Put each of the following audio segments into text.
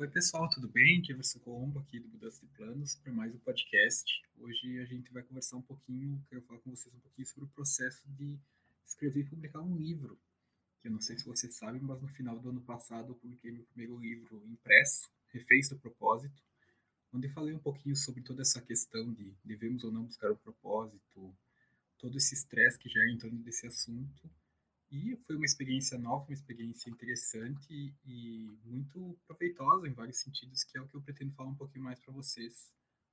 Oi, pessoal, tudo bem? Aqui é Colombo, aqui do Mudança de Planos, para mais um podcast. Hoje a gente vai conversar um pouquinho, quero falar com vocês um pouquinho sobre o processo de escrever e publicar um livro. Eu não sei se vocês sabem, mas no final do ano passado eu publiquei meu primeiro livro impresso, Refez do Propósito, onde falei um pouquinho sobre toda essa questão de devemos ou não buscar o propósito, todo esse estresse que é em torno desse assunto e foi uma experiência nova, uma experiência interessante e muito proveitosa em vários sentidos, que é o que eu pretendo falar um pouquinho mais para vocês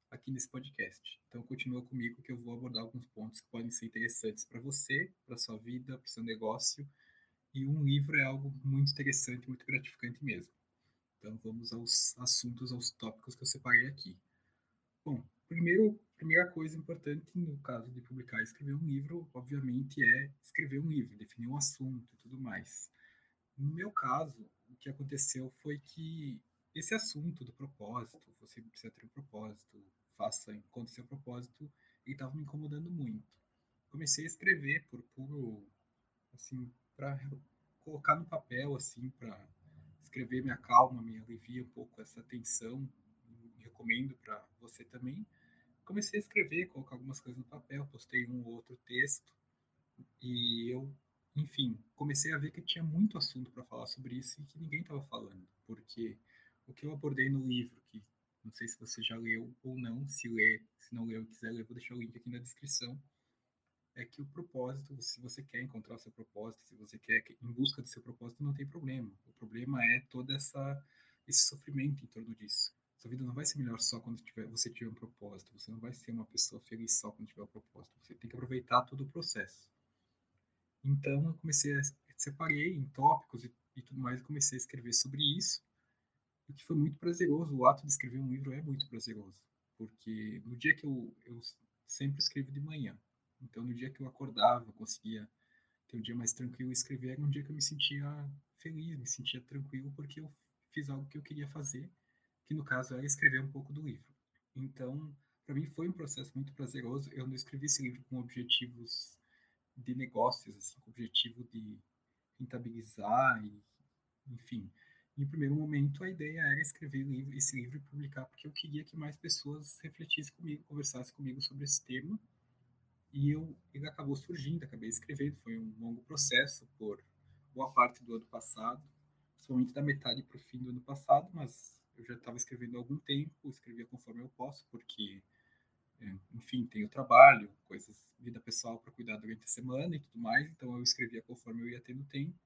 aqui nesse podcast. Então continua comigo que eu vou abordar alguns pontos que podem ser interessantes para você, para sua vida, para seu negócio. E um livro é algo muito interessante, muito gratificante mesmo. Então vamos aos assuntos, aos tópicos que eu separei aqui. Bom, primeiro primeira coisa importante no caso de publicar e escrever um livro, obviamente, é escrever um livro, definir um assunto e tudo mais. No meu caso, o que aconteceu foi que esse assunto do propósito, você precisa ter um propósito, faça, encontre seu propósito, ele estava me incomodando muito. Comecei a escrever por puro, assim, para colocar no papel, assim, para escrever me acalma, me alivia um pouco essa tensão. Recomendo para você também comecei a escrever, colocar algumas coisas no papel, postei um ou outro texto e eu, enfim, comecei a ver que tinha muito assunto para falar sobre isso e que ninguém estava falando, porque o que eu abordei no livro, que não sei se você já leu ou não, se lê, se não leu e quiser ler, vou deixar o link aqui na descrição, é que o propósito, se você quer encontrar o seu propósito, se você quer em busca do seu propósito, não tem problema. O problema é toda essa esse sofrimento em torno disso. Sua vida não vai ser melhor só quando tiver, você tiver um propósito. Você não vai ser uma pessoa feliz só quando tiver um propósito. Você tem que aproveitar todo o processo. Então, eu comecei a separei em tópicos e, e tudo mais, comecei a escrever sobre isso. O que foi muito prazeroso. O ato de escrever um livro é muito prazeroso. Porque no dia que eu, eu sempre escrevo de manhã. Então, no dia que eu acordava, eu conseguia ter um dia mais tranquilo e escrever, era um dia que eu me sentia feliz, me sentia tranquilo, porque eu fiz algo que eu queria fazer que no caso era escrever um pouco do livro. Então, para mim foi um processo muito prazeroso. Eu não escrevi esse livro com objetivos de negócios, assim, com objetivo de rentabilizar e, enfim. Em primeiro momento, a ideia era escrever esse livro e publicar, porque eu queria que mais pessoas refletissem comigo, conversassem comigo sobre esse tema. E eu, ele acabou surgindo, acabei escrevendo. Foi um longo processo por boa parte do ano passado, principalmente da metade para o fim do ano passado, mas eu já estava escrevendo há algum tempo, escrevia conforme eu posso, porque, é, enfim, tenho trabalho, coisas, vida pessoal para cuidar durante a semana e tudo mais, então eu escrevia conforme eu ia tendo tempo.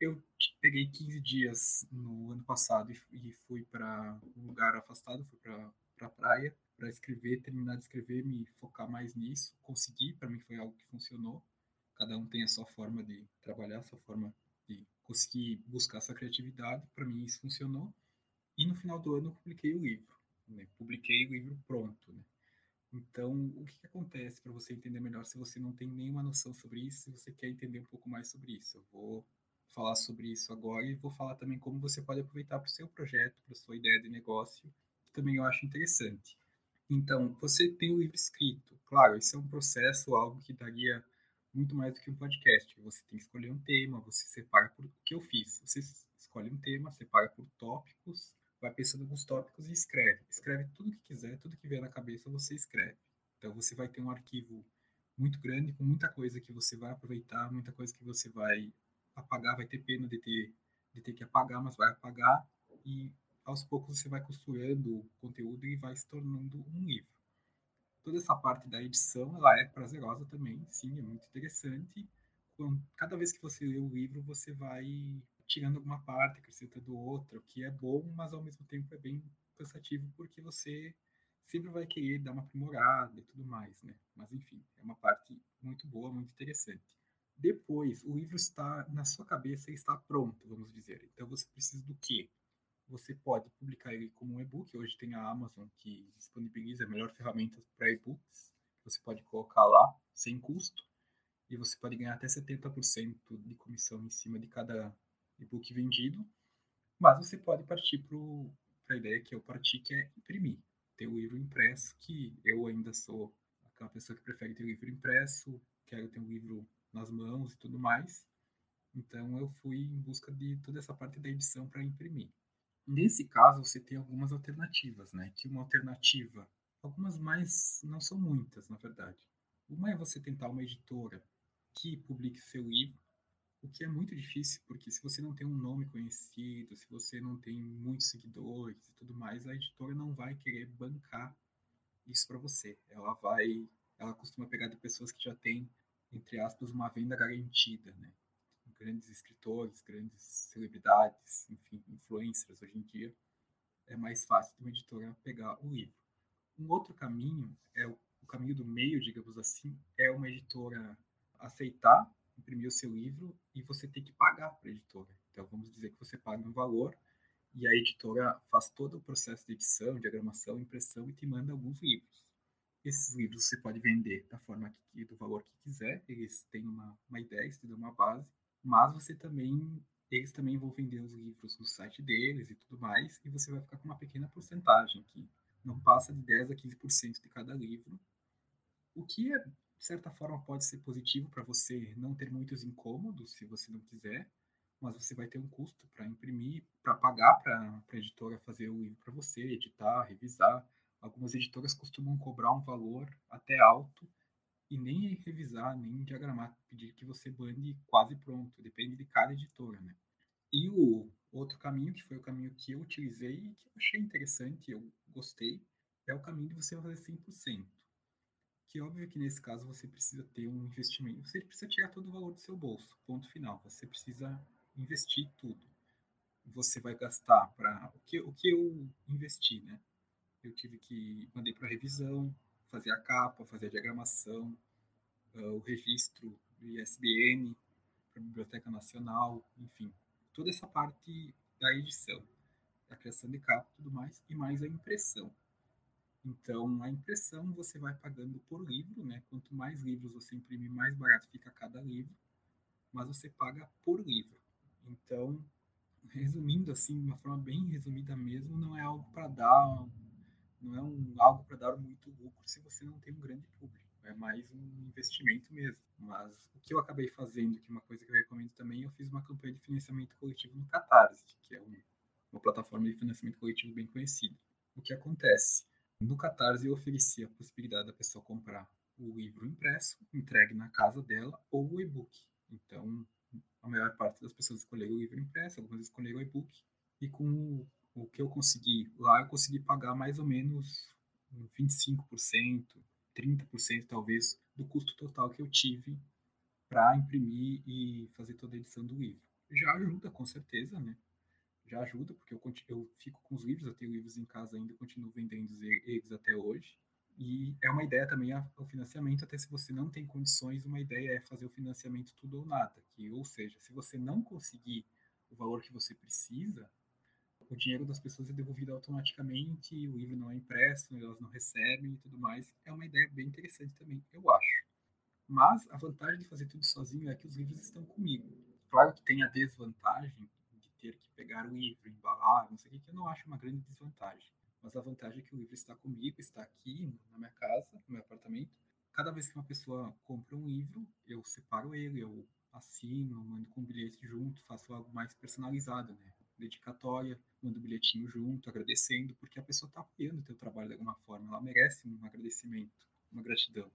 Eu peguei 15 dias no ano passado e, fui para um lugar afastado, fui para a praia para escrever, terminar de escrever, me focar mais nisso. Consegui, para mim foi algo que funcionou. Cada um tem a sua forma de trabalhar, a sua forma de conseguir buscar essa criatividade. Para mim isso funcionou. E no final do ano eu publiquei o livro. Né? Publiquei o livro pronto. Né? Então, o que, que acontece para você entender melhor se você não tem nenhuma noção sobre isso, se você quer entender um pouco mais sobre isso? Eu vou falar sobre isso agora e vou falar também como você pode aproveitar para o seu projeto, para a sua ideia de negócio, que também eu acho interessante. Então, você tem o livro escrito. Claro, isso é um processo, algo que daria muito mais do que um podcast. Você tem que escolher um tema, você separa por o que eu fiz. Você escolhe um tema, separa por tópicos, vai pensando alguns tópicos e escreve. Escreve tudo que quiser, tudo que vier na cabeça você escreve. Então você vai ter um arquivo muito grande com muita coisa que você vai aproveitar, muita coisa que você vai apagar, vai ter pena de ter de ter que apagar, mas vai apagar e aos poucos você vai costurando o conteúdo e vai se tornando um livro. Toda essa parte da edição, ela é prazerosa também, sim, é muito interessante. Cada vez que você lê o livro, você vai tirando alguma parte, acrescentando outra, o que é bom, mas ao mesmo tempo é bem cansativo porque você sempre vai querer dar uma aprimorada e tudo mais, né? Mas enfim, é uma parte muito boa, muito interessante. Depois, o livro está na sua cabeça e está pronto, vamos dizer. Então você precisa do quê? Você pode publicar ele como um e-book. Hoje tem a Amazon que disponibiliza a melhor ferramenta para e-books. Você pode colocar lá sem custo e você pode ganhar até 70% de comissão em cima de cada e-book vendido, mas você pode partir para a ideia que eu parti, que é imprimir, ter o livro impresso, que eu ainda sou aquela pessoa que prefere ter o livro impresso, quero ter o livro nas mãos e tudo mais. Então eu fui em busca de toda essa parte da edição para imprimir. Nesse caso, você tem algumas alternativas, né? Que uma alternativa, algumas mais, não são muitas, na verdade. Uma é você tentar uma editora que publique seu livro, o que é muito difícil, porque se você não tem um nome conhecido, se você não tem muitos seguidores e tudo mais, a editora não vai querer bancar isso para você. Ela vai, ela costuma pegar de pessoas que já têm, entre aspas, uma venda garantida, né? Grandes escritores, grandes celebridades, enfim, influencers hoje em dia, é mais fácil de uma editora pegar o livro. Um outro caminho é o, o caminho do meio, digamos assim, é uma editora aceitar imprimir o seu livro e você tem que pagar para a editora. Então, vamos dizer que você paga um valor e a editora faz todo o processo de edição, diagramação, impressão e te manda alguns livros. Esses livros você pode vender da forma que, do valor que quiser, eles têm uma, uma ideia, te dão uma base, mas você também, eles também vão vender os livros no site deles e tudo mais, e você vai ficar com uma pequena porcentagem que não passa de 10 a 15% de cada livro, o que é de certa forma pode ser positivo para você não ter muitos incômodos, se você não quiser, mas você vai ter um custo para imprimir, para pagar para a editora fazer o livro para você, editar, revisar. Algumas editoras costumam cobrar um valor até alto e nem revisar, nem diagramar, pedir que você bande quase pronto, depende de cada editora, né? E o outro caminho, que foi o caminho que eu utilizei e que eu achei interessante, eu gostei, é o caminho de você fazer 100% que óbvio que nesse caso você precisa ter um investimento, você precisa tirar todo o valor do seu bolso, ponto final. Você precisa investir tudo. Você vai gastar para o que o que eu investi, né? Eu tive que mandei para revisão, fazer a capa, fazer a diagramação, uh, o registro do ISBN para a Biblioteca Nacional, enfim, toda essa parte da edição, a criação de capa, tudo mais, e mais a impressão. Então, a impressão você vai pagando por livro, né? Quanto mais livros você imprimir, mais barato fica cada livro, mas você paga por livro. Então, resumindo assim, de uma forma bem resumida mesmo, não é algo para dar, não é um, algo para dar muito lucro se você não tem um grande público. É mais um investimento mesmo. Mas o que eu acabei fazendo, que é uma coisa que eu recomendo também, eu fiz uma campanha de financiamento coletivo no Catarse, que é uma plataforma de financiamento coletivo bem conhecida. O que acontece? No Catarse eu ofereci a possibilidade da pessoa comprar o livro impresso, entregue na casa dela, ou o e-book. Então, a maior parte das pessoas escolheram o livro impresso, algumas escolheram o e-book. E com o que eu consegui lá, eu consegui pagar mais ou menos 25%, 30% talvez, do custo total que eu tive para imprimir e fazer toda a edição do livro. Já ajuda, com certeza, né? Já ajuda, porque eu, eu fico com os livros, eu tenho livros em casa ainda, continuo vendendo eles até hoje. E é uma ideia também o financiamento, até se você não tem condições, uma ideia é fazer o financiamento tudo ou nada. Que, ou seja, se você não conseguir o valor que você precisa, o dinheiro das pessoas é devolvido automaticamente, o livro não é impresso, elas não recebem e tudo mais. É uma ideia bem interessante também, eu acho. Mas a vantagem de fazer tudo sozinho é que os livros estão comigo. Claro que tem a desvantagem ter que pegar o livro, embalar, não sei o que, que eu não acho uma grande desvantagem. Mas a vantagem é que o livro está comigo, está aqui na minha casa, no meu apartamento. Cada vez que uma pessoa compra um livro, eu separo ele, eu assino, mando com um bilhete junto, faço algo mais personalizado, né? Dedicatória, mando um bilhetinho junto, agradecendo, porque a pessoa está apoiando o teu trabalho de alguma forma, ela merece um agradecimento, uma gratidão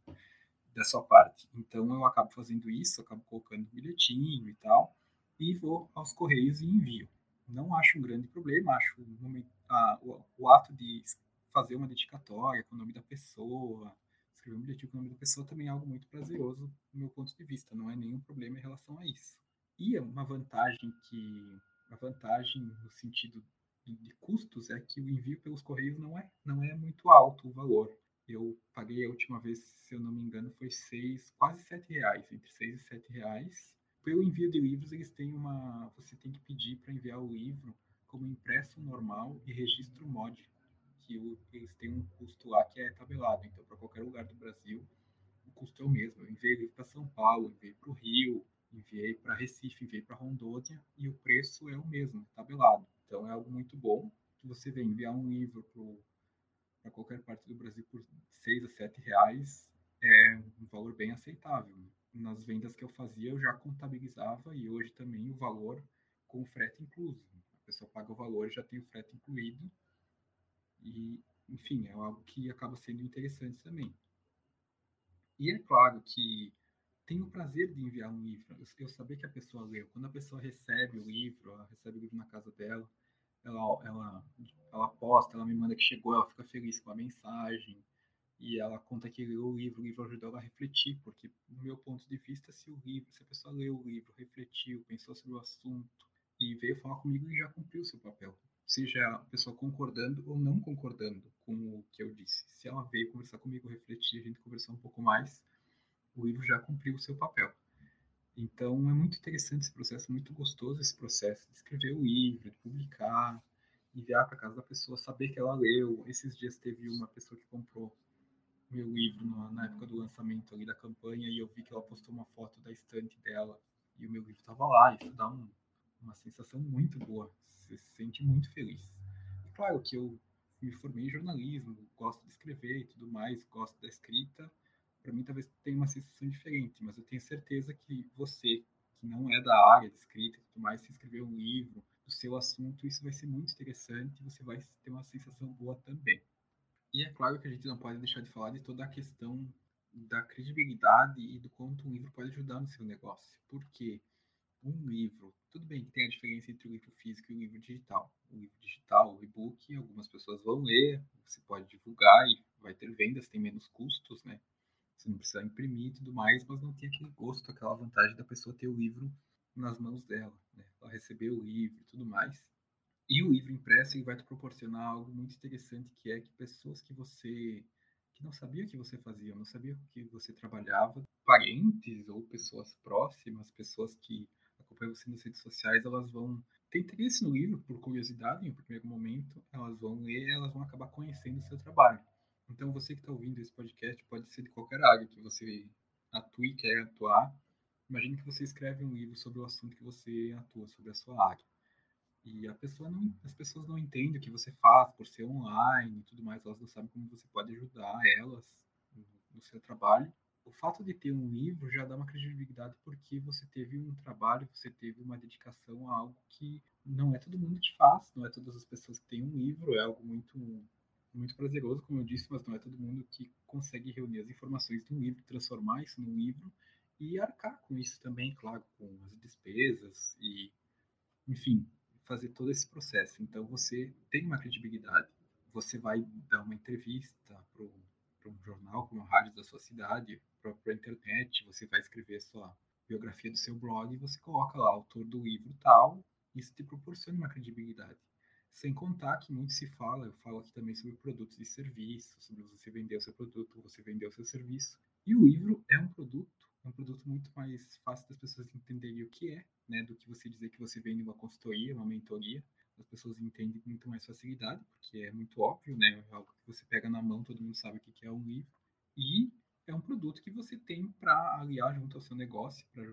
da sua parte. Então eu acabo fazendo isso, acabo colocando um bilhetinho e tal, e vou aos correios e envio. Não acho um grande problema, acho o, o, ato de fazer uma dedicatória com o nome da pessoa, escrever um bilhetinho com o nome da pessoa também é algo muito prazeroso do meu ponto de vista, não é nenhum problema em relação a isso. E uma vantagem que a vantagem no sentido de custos é que o envio pelos correios não é não é muito alto o valor. Eu paguei a última vez, se eu não me engano, foi seis, quase sete reais, entre seis e sete reais pelo envio de livros, eles têm uma. Você tem que pedir para enviar o livro como impresso normal e registro mod, que o, eles têm um custo lá que é tabelado. Então, para qualquer lugar do Brasil, o custo é o mesmo. Eu enviei livro para São Paulo, enviei para o Rio, enviei para Recife, enviei para Rondônia e o preço é o mesmo, tabelado. Então, é algo muito bom você vem enviar um livro para qualquer parte do Brasil por 6 a 7 reais, é um valor bem aceitável. Nas vendas que eu fazia, eu já contabilizava e hoje também o valor com frete incluso. A pessoa paga o valor e já tem o frete incluído. E, enfim, é algo que acaba sendo interessante também. E é claro que tenho o prazer de enviar um livro, eu, eu saber que a pessoa leu. Quando a pessoa recebe o livro, ela recebe o livro na casa dela, ela, ela, ela posta, ela me manda que chegou, ela fica feliz com a mensagem e ela conta que leu o livro, o livro ajudou ela a refletir, porque no meu ponto de vista, se o livro, se a pessoa leu o livro, refletiu, pensou sobre o assunto e veio falar comigo, ele já cumpriu o seu papel. Seja a pessoa concordando ou não concordando com o que eu disse. Se ela veio conversar comigo, refletir, a gente conversou um pouco mais, o livro já cumpriu o seu papel. Então é muito interessante esse processo, muito gostoso esse processo de escrever o livro, de publicar, enviar para casa da pessoa, saber que ela leu. Esses dias teve uma pessoa que comprou meu livro na, na época do lançamento ali da campanha e eu vi que ela postou uma foto da estante dela e o meu livro estava lá. Isso dá um, uma sensação muito boa, você se sente muito feliz. E claro que eu me formei em jornalismo, gosto de escrever e tudo mais, gosto da escrita, para mim talvez tenha uma sensação diferente, mas eu tenho certeza que você, que não é da área de escrita e tudo mais, se escrever um livro do seu assunto, isso vai ser muito interessante e você vai ter uma sensação boa também. E é claro que a gente não pode deixar de falar de toda a questão da credibilidade e do quanto um livro pode ajudar no seu negócio. Porque um livro, tudo bem que tem a diferença entre o livro físico e o livro digital. O livro digital, o e-book, algumas pessoas vão ler, você pode divulgar e vai ter vendas, tem menos custos, né? Você não precisa imprimir e tudo mais, mas não tem aquele gosto, aquela vantagem da pessoa ter o livro nas mãos dela, né? Ela receber o livro e tudo mais. E o livro impresso ele vai te proporcionar algo muito interessante, que é que pessoas que você que não sabia o que você fazia, não sabia o que você trabalhava, parentes ou pessoas próximas, pessoas que acompanham você nas redes sociais, elas vão ter interesse no livro por curiosidade em um primeiro momento, elas vão ler, elas vão acabar conhecendo o seu trabalho. Então, você que está ouvindo esse podcast pode ser de qualquer área que você atue, quer atuar. Imagine que você escreve um livro sobre o assunto que você atua, sobre a sua área. E a pessoa não, as pessoas não entendem o que você faz por ser online e tudo mais, elas não sabem como você pode ajudar elas no, seu trabalho. O fato de ter um livro já dá uma credibilidade porque você teve um trabalho, você teve uma dedicação a algo que não é todo mundo que faz, não é todas as pessoas que têm um livro, é algo muito muito prazeroso, como eu disse, mas não é todo mundo que consegue reunir as informações de um livro, transformar isso num livro e arcar com isso também, claro, com as despesas e, enfim, fazer todo esse processo. Então você tem uma credibilidade. Você vai dar uma entrevista para um jornal, para uma rádio da sua cidade, para a internet, você vai escrever sua biografia do seu blog e você coloca lá, autor do livro tal, isso te proporciona uma credibilidade. Sem contar que muito se fala, eu falo aqui também sobre produtos e serviços, sobre você vender o seu produto, você vender o seu serviço. E o livro é um produto, é um produto muito mais fácil das pessoas entenderem o que é, né, do que você dizer que você vende uma consultoria, uma mentoria. As pessoas entendem com muito mais facilidade, porque é muito óbvio, né, é algo que você pega na mão, todo mundo sabe o que é um livro. E é um produto que você tem para aliar junto ao seu negócio, para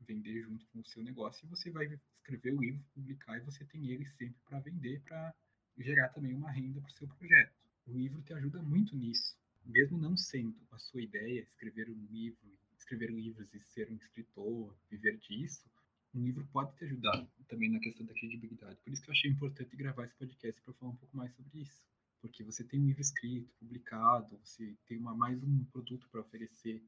vender junto com o seu negócio e você vai escrever o livro, publicar e você tem ele sempre para vender, para gerar também uma renda para o seu projeto. O livro te ajuda muito nisso, mesmo não sendo a sua ideia escrever um livro, escrever livros e ser um escritor, viver disso. Um livro pode te ajudar também na questão da credibilidade. Por isso que eu achei importante gravar esse podcast para falar um pouco mais sobre isso, porque você tem um livro escrito, publicado, você tem uma, mais um produto para oferecer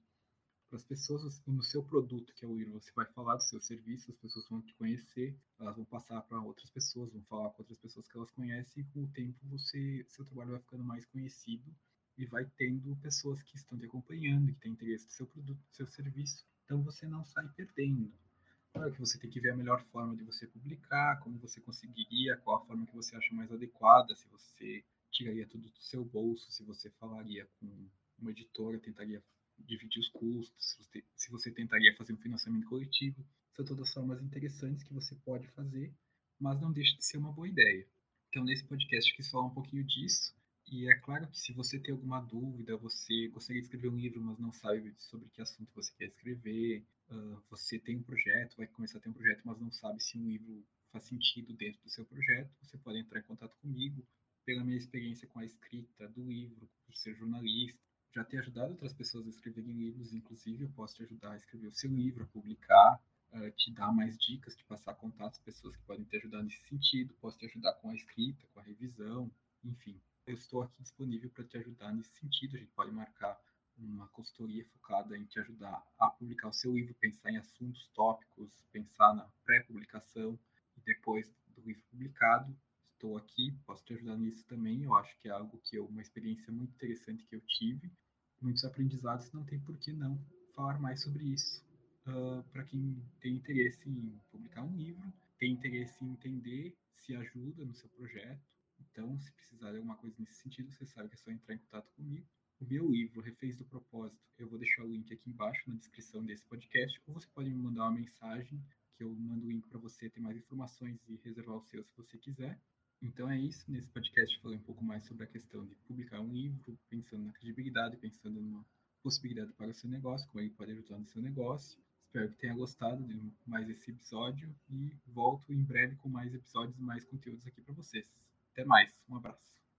para as pessoas no seu produto, que é o livro, você vai falar do seu serviço, as pessoas vão te conhecer, elas vão passar para outras pessoas, vão falar com outras pessoas que elas conhecem, e com o tempo você, seu trabalho vai ficando mais conhecido e vai tendo pessoas que estão te acompanhando, que têm interesse no seu produto, no seu serviço. Então você não sai perdendo. Claro que você tem que ver a melhor forma de você publicar, como você conseguiria, qual a forma que você acha mais adequada, se você tiraria tudo do seu bolso, se você falaria com uma editora, tentaria dividir os custos, se você tentaria fazer um financiamento coletivo. São todas formas interessantes que você pode fazer, mas não deixa de ser uma boa ideia. Então, nesse podcast, eu quis falar um pouquinho disso. E é claro que se você tem alguma dúvida, você de escrever um livro, mas não sabe sobre que assunto você quer escrever, uh, você tem um projeto, vai começar a ter um projeto, mas não sabe se um livro faz sentido dentro do seu projeto, você pode entrar em contato comigo. Pela minha experiência com a escrita do livro, por ser jornalista, já ter ajudado outras pessoas a escreverem livros, inclusive eu posso te ajudar a escrever o seu livro, a publicar. uh, te dar mais dicas, te passar contatos, pessoas que podem te ajudar nesse sentido, posso te ajudar com a escrita, com a revisão, enfim. Eu estou aqui disponível para te ajudar nesse sentido. A gente pode marcar uma consultoria focada em te ajudar a publicar o seu livro, pensar em assuntos, tópicos, pensar na pré-publicação e depois do livro publicado. Estou aqui, posso te ajudar nisso também. Eu acho que é algo que eu, uma experiência muito interessante que eu tive, muitos aprendizados, não tem por que não falar mais sobre isso. Uh, para quem tem interesse em publicar um livro, tem interesse em entender se ajuda no seu projeto. Então, se precisar de alguma coisa nesse sentido, você sabe que é só entrar em contato comigo. O meu livro, Refez do Propósito, eu vou deixar o link aqui embaixo na descrição desse podcast, ou você pode me mandar uma mensagem que eu mando o link para você ter mais informações e reservar o seu se você quiser. Então é isso. Nesse podcast falei um pouco mais sobre a questão de publicar um livro, pensando na credibilidade, pensando numa possibilidade para o seu negócio, como ele pode ajudar no seu negócio. Espero que tenha gostado de mais esse episódio e volto em breve com mais episódios e mais conteúdos aqui para vocês. Até mais, um abraço.